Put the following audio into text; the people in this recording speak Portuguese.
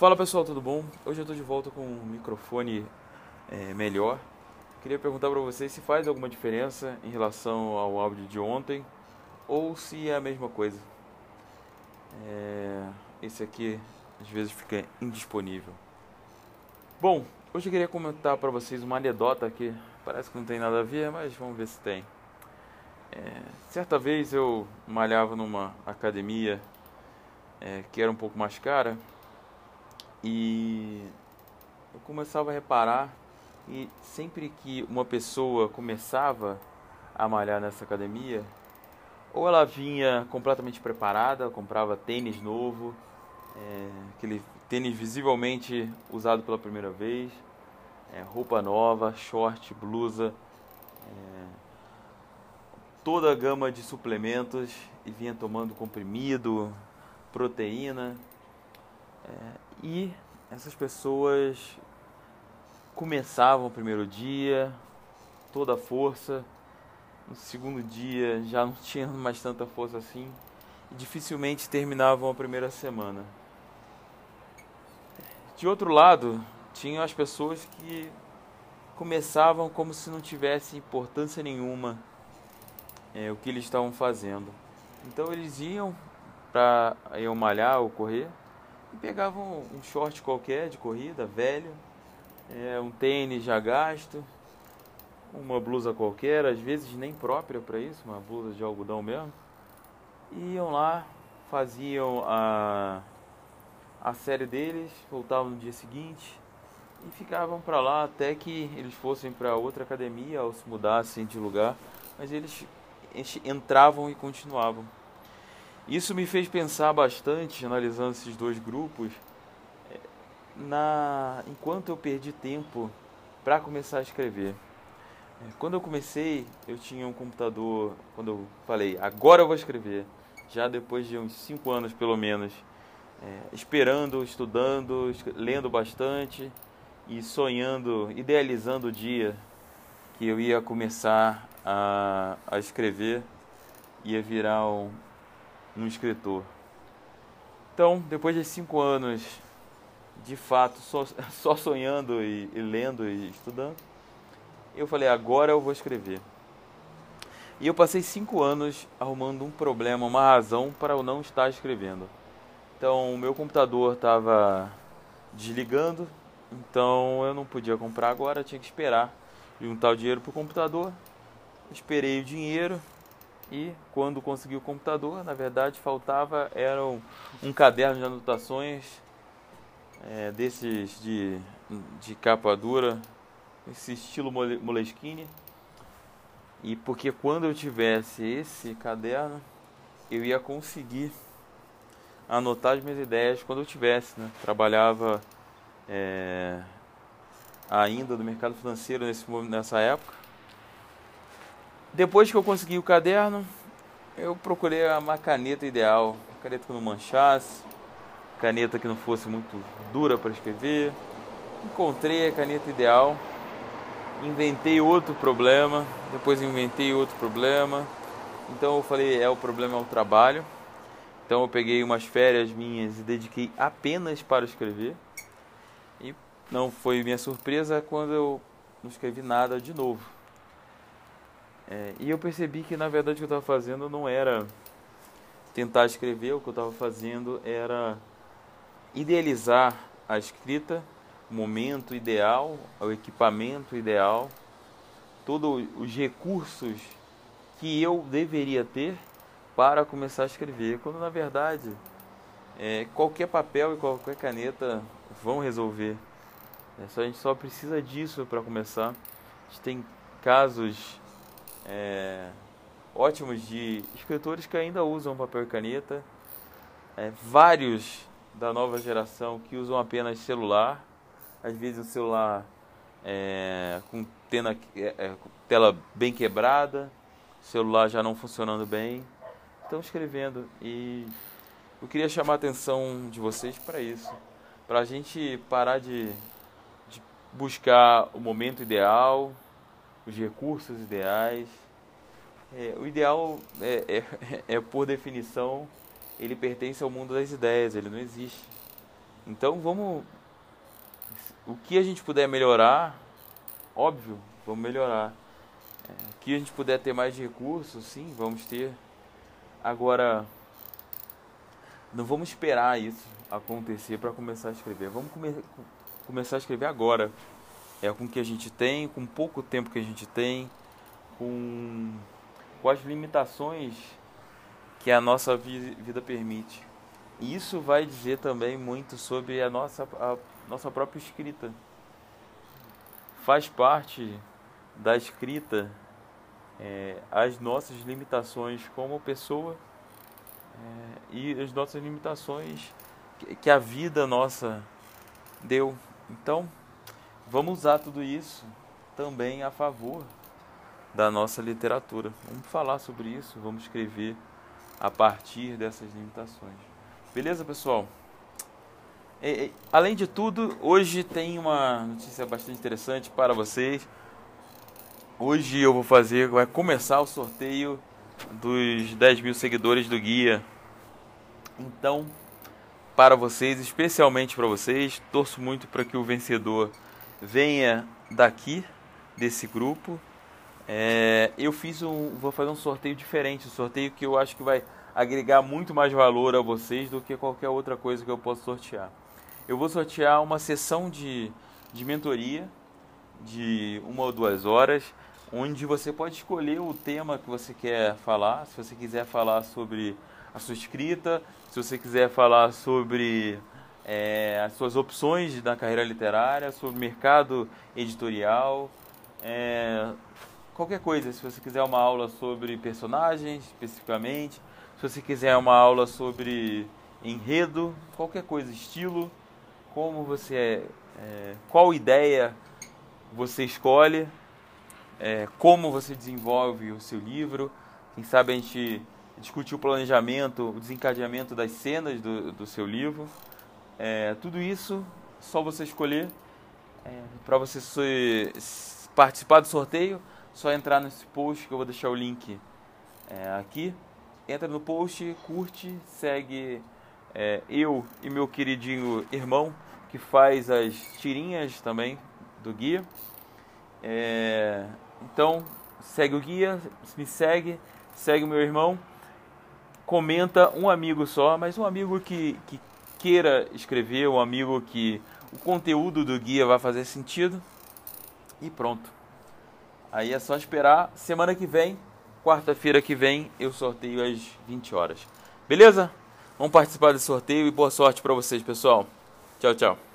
Fala pessoal, tudo bom? Hoje eu estou de volta com um microfone é, melhor. Queria perguntar para vocês se faz alguma diferença em relação ao áudio de ontem ou se é a mesma coisa. É, esse aqui às vezes fica indisponível. Bom, hoje eu queria comentar para vocês uma anedota que parece que não tem nada a ver, mas vamos ver se tem. É, certa vez eu malhava numa academia é, que era um pouco mais cara e eu começava a reparar e sempre que uma pessoa começava a malhar nessa academia, ou ela vinha completamente preparada, comprava tênis novo, é, aquele tênis visivelmente usado pela primeira vez, é, roupa nova, short, blusa, é, toda a gama de suplementos e vinha tomando comprimido, proteína. E essas pessoas começavam o primeiro dia, toda a força, no segundo dia já não tinha mais tanta força assim e dificilmente terminavam a primeira semana. De outro lado, tinham as pessoas que começavam como se não tivesse importância nenhuma é, o que eles estavam fazendo. Então eles iam para iam malhar ou correr e pegavam um short qualquer de corrida, velho, é, um tênis já gasto, uma blusa qualquer, às vezes nem própria para isso, uma blusa de algodão mesmo. E iam lá, faziam a, a série deles, voltavam no dia seguinte e ficavam para lá até que eles fossem para outra academia ou se mudassem de lugar, mas eles entravam e continuavam. Isso me fez pensar bastante, analisando esses dois grupos, eh, na enquanto eu perdi tempo para começar a escrever. Eh, quando eu comecei, eu tinha um computador, quando eu falei, agora eu vou escrever, já depois de uns cinco anos pelo menos, é, esperando, estudando, lendo bastante e sonhando, idealizando o dia que eu ia começar a, a escrever, ia virar um, um escritor. Então, depois de cinco anos, de fato, só, só sonhando e, e lendo e estudando, eu falei, agora eu vou escrever. E eu passei cinco anos arrumando um problema, uma razão para eu não estar escrevendo. Então, o meu computador estava desligando, então eu não podia comprar agora, tinha que esperar juntar o dinheiro para o computador. Esperei o dinheiro, e quando consegui o computador, na verdade faltava era um, um caderno de anotações é, desses de, de capa dura, esse estilo Moleskine. E porque quando eu tivesse esse caderno, eu ia conseguir anotar as minhas ideias quando eu tivesse, né? Trabalhava é, ainda no mercado financeiro nesse, nessa época depois que eu consegui o caderno, eu procurei uma caneta ideal, uma caneta que não manchasse, caneta que não fosse muito dura para escrever. Encontrei a caneta ideal, inventei outro problema, depois inventei outro problema. Então eu falei, é o problema é o trabalho. Então eu peguei umas férias minhas e dediquei apenas para escrever. E não foi minha surpresa quando eu não escrevi nada de novo. É, e eu percebi que na verdade o que eu estava fazendo não era tentar escrever, o que eu estava fazendo era idealizar a escrita, o momento ideal, o equipamento ideal, todos os recursos que eu deveria ter para começar a escrever, quando na verdade é, qualquer papel e qualquer caneta vão resolver. É, só, a gente só precisa disso para começar. A gente tem casos é, ótimos de escritores que ainda usam papel e caneta, é, vários da nova geração que usam apenas celular, às vezes o celular é, com tena, é, é, tela bem quebrada, celular já não funcionando bem, estão escrevendo e eu queria chamar a atenção de vocês para isso, para a gente parar de, de buscar o momento ideal, os recursos ideais. É, o ideal é, é, é, por definição, ele pertence ao mundo das ideias, ele não existe. Então vamos. O que a gente puder melhorar, óbvio, vamos melhorar. É, o que a gente puder ter mais recursos, sim, vamos ter. Agora, não vamos esperar isso acontecer para começar a escrever. Vamos come começar a escrever agora. É com o que a gente tem, com pouco tempo que a gente tem, com, com as limitações que a nossa vida permite. E isso vai dizer também muito sobre a nossa, a nossa própria escrita. Faz parte da escrita é, as nossas limitações como pessoa é, e as nossas limitações que, que a vida nossa deu. Então, vamos usar tudo isso também a favor da nossa literatura. Vamos falar sobre isso, vamos escrever a partir dessas limitações. Beleza, pessoal? E, e, além de tudo, hoje tem uma notícia bastante interessante para vocês. Hoje eu vou fazer, vai começar o sorteio dos 10 mil seguidores do guia. Então, para vocês, especialmente para vocês, torço muito para que o vencedor venha daqui desse grupo é, eu fiz um, vou fazer um sorteio diferente, um sorteio que eu acho que vai agregar muito mais valor a vocês do que qualquer outra coisa que eu possa sortear. Eu vou sortear uma sessão de, de mentoria de uma ou duas horas, onde você pode escolher o tema que você quer falar. Se você quiser falar sobre a sua escrita, se você quiser falar sobre é, as suas opções na carreira literária, sobre mercado editorial, é, qualquer coisa. Se você quiser uma aula sobre personagens especificamente, se você quiser uma aula sobre enredo, qualquer coisa, estilo, como você é, é qual ideia você escolhe, é, como você desenvolve o seu livro. Quem sabe a gente discutir o planejamento, o desencadeamento das cenas do, do seu livro. É, tudo isso só você escolher é, para você participar do sorteio só entrar nesse post que eu vou deixar o link é, aqui. Entra no post, curte, segue é, eu e meu queridinho irmão que faz as tirinhas também do guia. É, então segue o guia, me segue, segue o meu irmão, comenta um amigo só, mas um amigo que, que queira escrever, um amigo que o conteúdo do guia vai fazer sentido e pronto. Aí é só esperar. Semana que vem, quarta-feira que vem, eu sorteio às 20 horas. Beleza? Vamos participar desse sorteio e boa sorte para vocês, pessoal. Tchau, tchau.